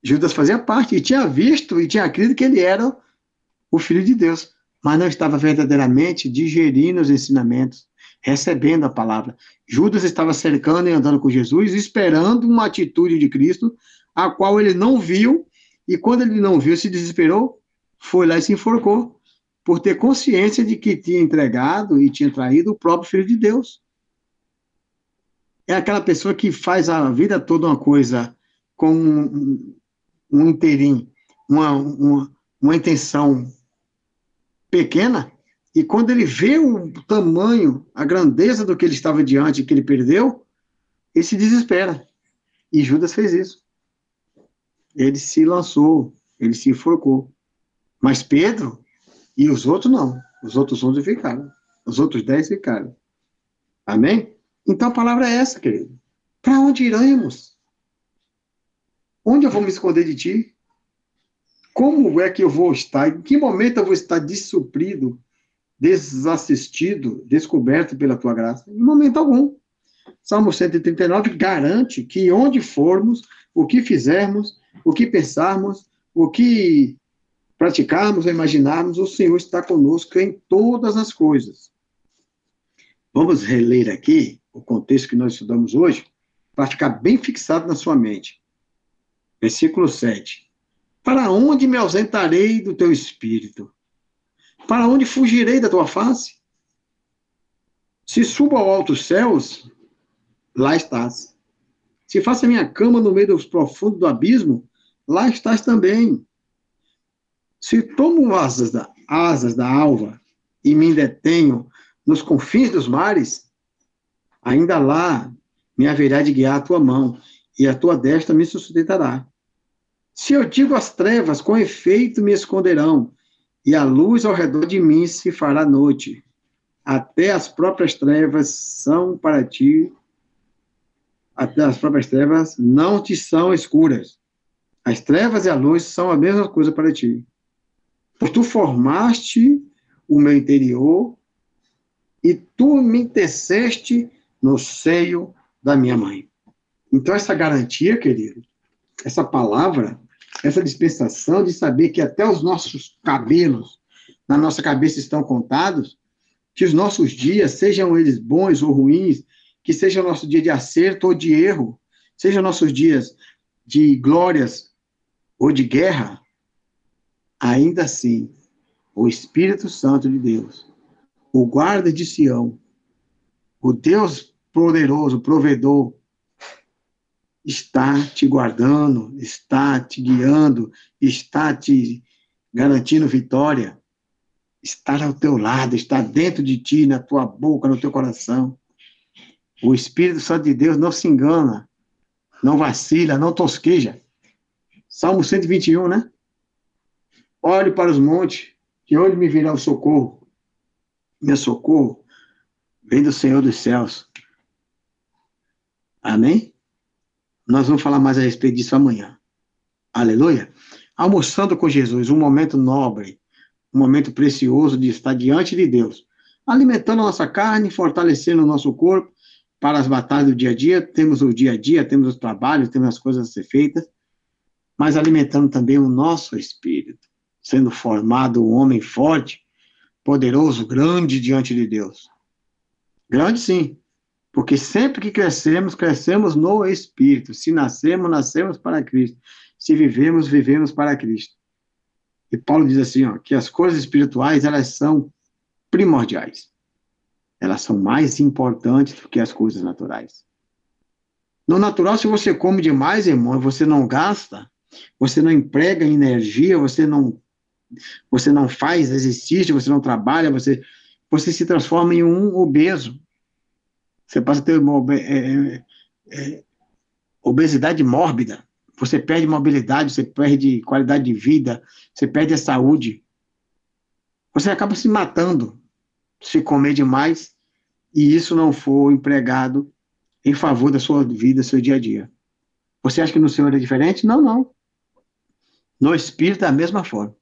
Judas fazia parte e tinha visto e tinha crido que ele era o filho de Deus, mas não estava verdadeiramente digerindo os ensinamentos, recebendo a palavra. Judas estava cercando e andando com Jesus, esperando uma atitude de Cristo, a qual ele não viu, e quando ele não viu, se desesperou, foi lá e se enforcou, por ter consciência de que tinha entregado e tinha traído o próprio Filho de Deus. É aquela pessoa que faz a vida toda uma coisa com um, um inteirinho, uma, uma, uma intenção pequena, e quando ele vê o tamanho, a grandeza do que ele estava diante, que ele perdeu, ele se desespera. E Judas fez isso. Ele se lançou, ele se enforcou. Mas Pedro e os outros não. Os outros onze ficaram. Os outros dez ficaram. Amém? Então a palavra é essa, querido. Para onde iremos? Onde eu vou me esconder de ti? Como é que eu vou estar? Em que momento eu vou estar dessuprido, desassistido, descoberto pela tua graça? Em momento algum. Salmo 139 garante que onde formos, o que fizermos, o que pensarmos, o que praticarmos ou imaginarmos, o Senhor está conosco em todas as coisas. Vamos reler aqui o contexto que nós estudamos hoje, para ficar bem fixado na sua mente. Versículo 7. Para onde me ausentarei do teu espírito? Para onde fugirei da tua face? Se subo ao alto céus, lá estás. Se faço a minha cama no meio dos profundos do abismo, lá estás também. Se tomo asas da, asas da alva e me detenho nos confins dos mares, ainda lá me haverá de guiar a tua mão, e a tua destra me sustentará. Se eu digo as trevas, com efeito me esconderão, e a luz ao redor de mim se fará noite. Até as próprias trevas são para ti, até as próprias trevas não te são escuras. As trevas e a luz são a mesma coisa para ti. Pois tu formaste o meu interior e tu me teceste no seio da minha mãe. Então, essa garantia, querido, essa palavra, essa dispensação de saber que até os nossos cabelos na nossa cabeça estão contados, que os nossos dias, sejam eles bons ou ruins, que seja o nosso dia de acerto ou de erro, sejam nossos dias de glórias ou de guerra, ainda assim, o Espírito Santo de Deus, o guarda de Sião, o Deus poderoso, provedor, está te guardando, está te guiando, está te garantindo vitória, está ao teu lado, está dentro de ti, na tua boca, no teu coração. O Espírito Santo de Deus não se engana, não vacila, não tosqueja. Salmo 121, né? Olhe para os montes, de onde me virá o socorro? Meu socorro vem do Senhor dos céus. Amém? Nós vamos falar mais a respeito disso amanhã. Aleluia. Almoçando com Jesus, um momento nobre, um momento precioso de estar diante de Deus, alimentando a nossa carne, fortalecendo o nosso corpo para as batalhas do dia a dia. Temos o dia a dia, temos os trabalhos, temos as coisas a ser feitas, mas alimentando também o nosso espírito sendo formado um homem forte, poderoso, grande diante de Deus. Grande sim, porque sempre que crescemos, crescemos no Espírito. Se nascemos, nascemos para Cristo. Se vivemos, vivemos para Cristo. E Paulo diz assim, ó, que as coisas espirituais, elas são primordiais. Elas são mais importantes do que as coisas naturais. No natural, se você come demais, irmão, você não gasta, você não emprega energia, você não você não faz exercício, você não trabalha, você, você se transforma em um obeso. Você passa a ter uma é, é, é, obesidade mórbida. Você perde mobilidade, você perde qualidade de vida, você perde a saúde. Você acaba se matando se comer demais e isso não for empregado em favor da sua vida, seu dia a dia. Você acha que no Senhor é diferente? Não, não. No Espírito é da mesma forma.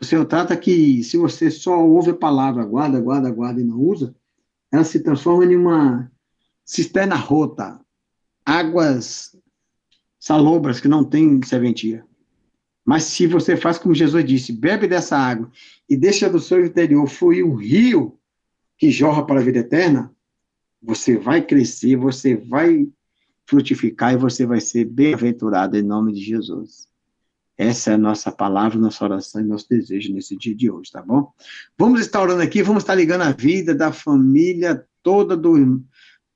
O Senhor trata que se você só ouve a palavra, guarda, guarda, guarda e não usa, ela se transforma em uma cisterna rota, águas salobras que não tem serventia. Mas se você faz como Jesus disse, bebe dessa água e deixa do seu interior fluir um rio que jorra para a vida eterna, você vai crescer, você vai frutificar e você vai ser bem-aventurado em nome de Jesus. Essa é a nossa palavra, nossa oração e nosso desejo nesse dia de hoje, tá bom? Vamos estar orando aqui, vamos estar ligando a vida da família toda do,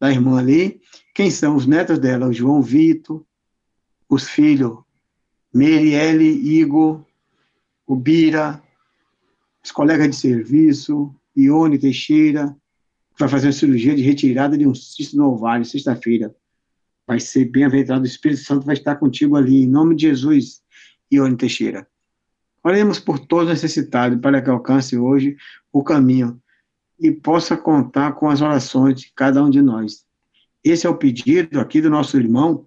da irmã ali. Quem são os netos dela? O João Vitor, os filhos Merielle, Igor, o Bira, os colegas de serviço, Ione Teixeira, que vai fazer uma cirurgia de retirada de um cisto no ovário, sexta-feira. Vai ser bem-aventurado, o Espírito Santo vai estar contigo ali, em nome de Jesus. Ione Teixeira. Oremos por todos necessitados para que alcance hoje o caminho e possa contar com as orações de cada um de nós. Esse é o pedido aqui do nosso irmão,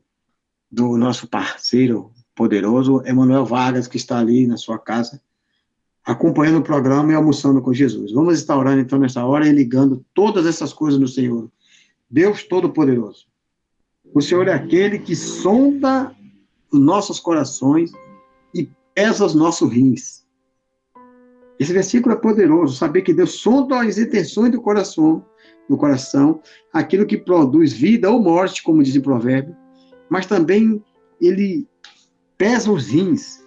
do nosso parceiro poderoso, Emanuel Vargas, que está ali na sua casa, acompanhando o programa e almoçando com Jesus. Vamos estar orando então nessa hora e ligando todas essas coisas no Senhor. Deus Todo-Poderoso. O Senhor é aquele que sonda os nossos corações pesa os nossos rins. Esse versículo é poderoso, saber que Deus sonda as intenções do coração, do coração, aquilo que produz vida ou morte, como diz o provérbio, mas também ele pesa os rins.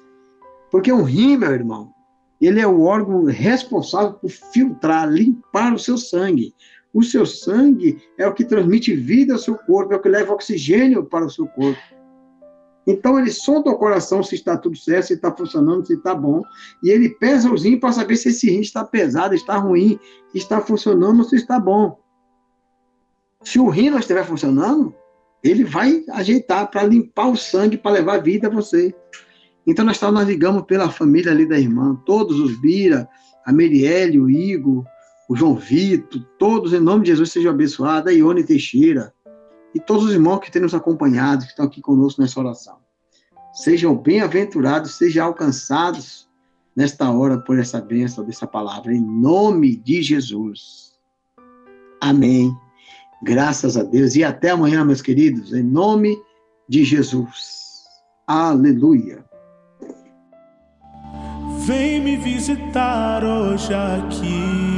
Porque o rim, meu irmão, ele é o órgão responsável por filtrar, limpar o seu sangue. O seu sangue é o que transmite vida ao seu corpo, é o que leva oxigênio para o seu corpo. Então ele sonda o coração se está tudo certo, se está funcionando, se está bom, e ele pesa os rins para saber se esse rim está pesado, está ruim, está funcionando ou se está bom. Se o rim não estiver funcionando, ele vai ajeitar para limpar o sangue, para levar vida a você. Então nós, nós ligamos pela família ali da irmã, todos os Bira, a Merielle, o Igor, o João Vitor, todos em nome de Jesus sejam abençoados, a Ione Teixeira, e todos os irmãos que têm nos acompanhado, que estão aqui conosco nessa oração. Sejam bem-aventurados, sejam alcançados nesta hora por essa bênção dessa palavra, em nome de Jesus. Amém. Graças a Deus. E até amanhã, meus queridos, em nome de Jesus. Aleluia. Vem me visitar hoje aqui.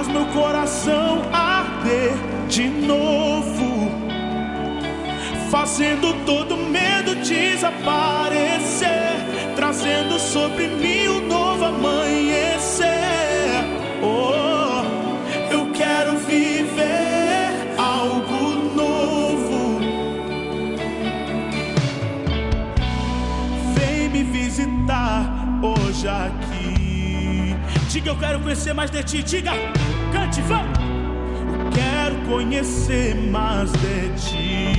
Faz meu coração arder de novo, fazendo todo medo desaparecer, trazendo sobre mim um novo amanhecer. Oh, eu quero viver algo novo. Vem me visitar hoje aqui. Diga, eu quero conhecer mais de ti. Diga, cante, vamos. Eu quero conhecer mais de ti.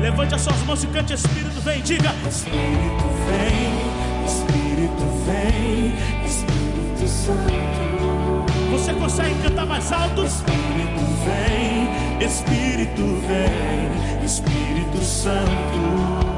Levante as suas mãos e cante, Espírito vem. Diga, Espírito vem, Espírito vem, Espírito Santo. Você consegue cantar mais alto? Espírito vem, Espírito vem, Espírito Santo.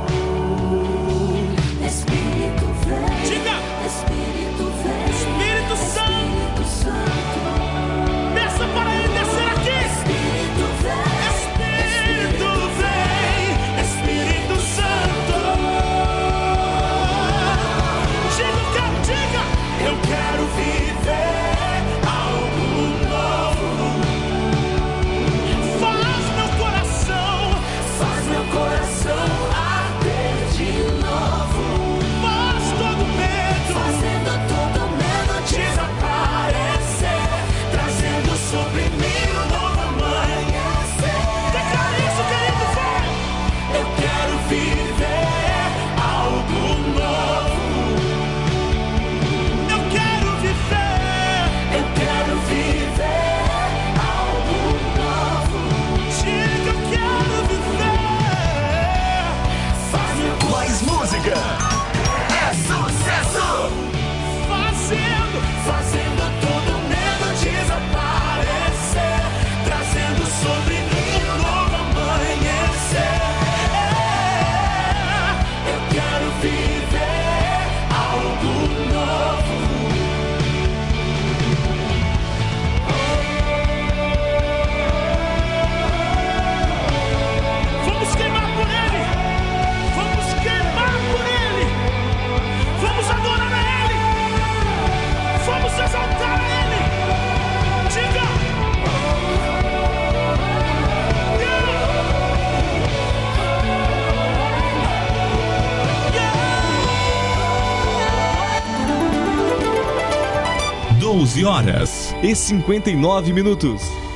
12 horas e 59 minutos.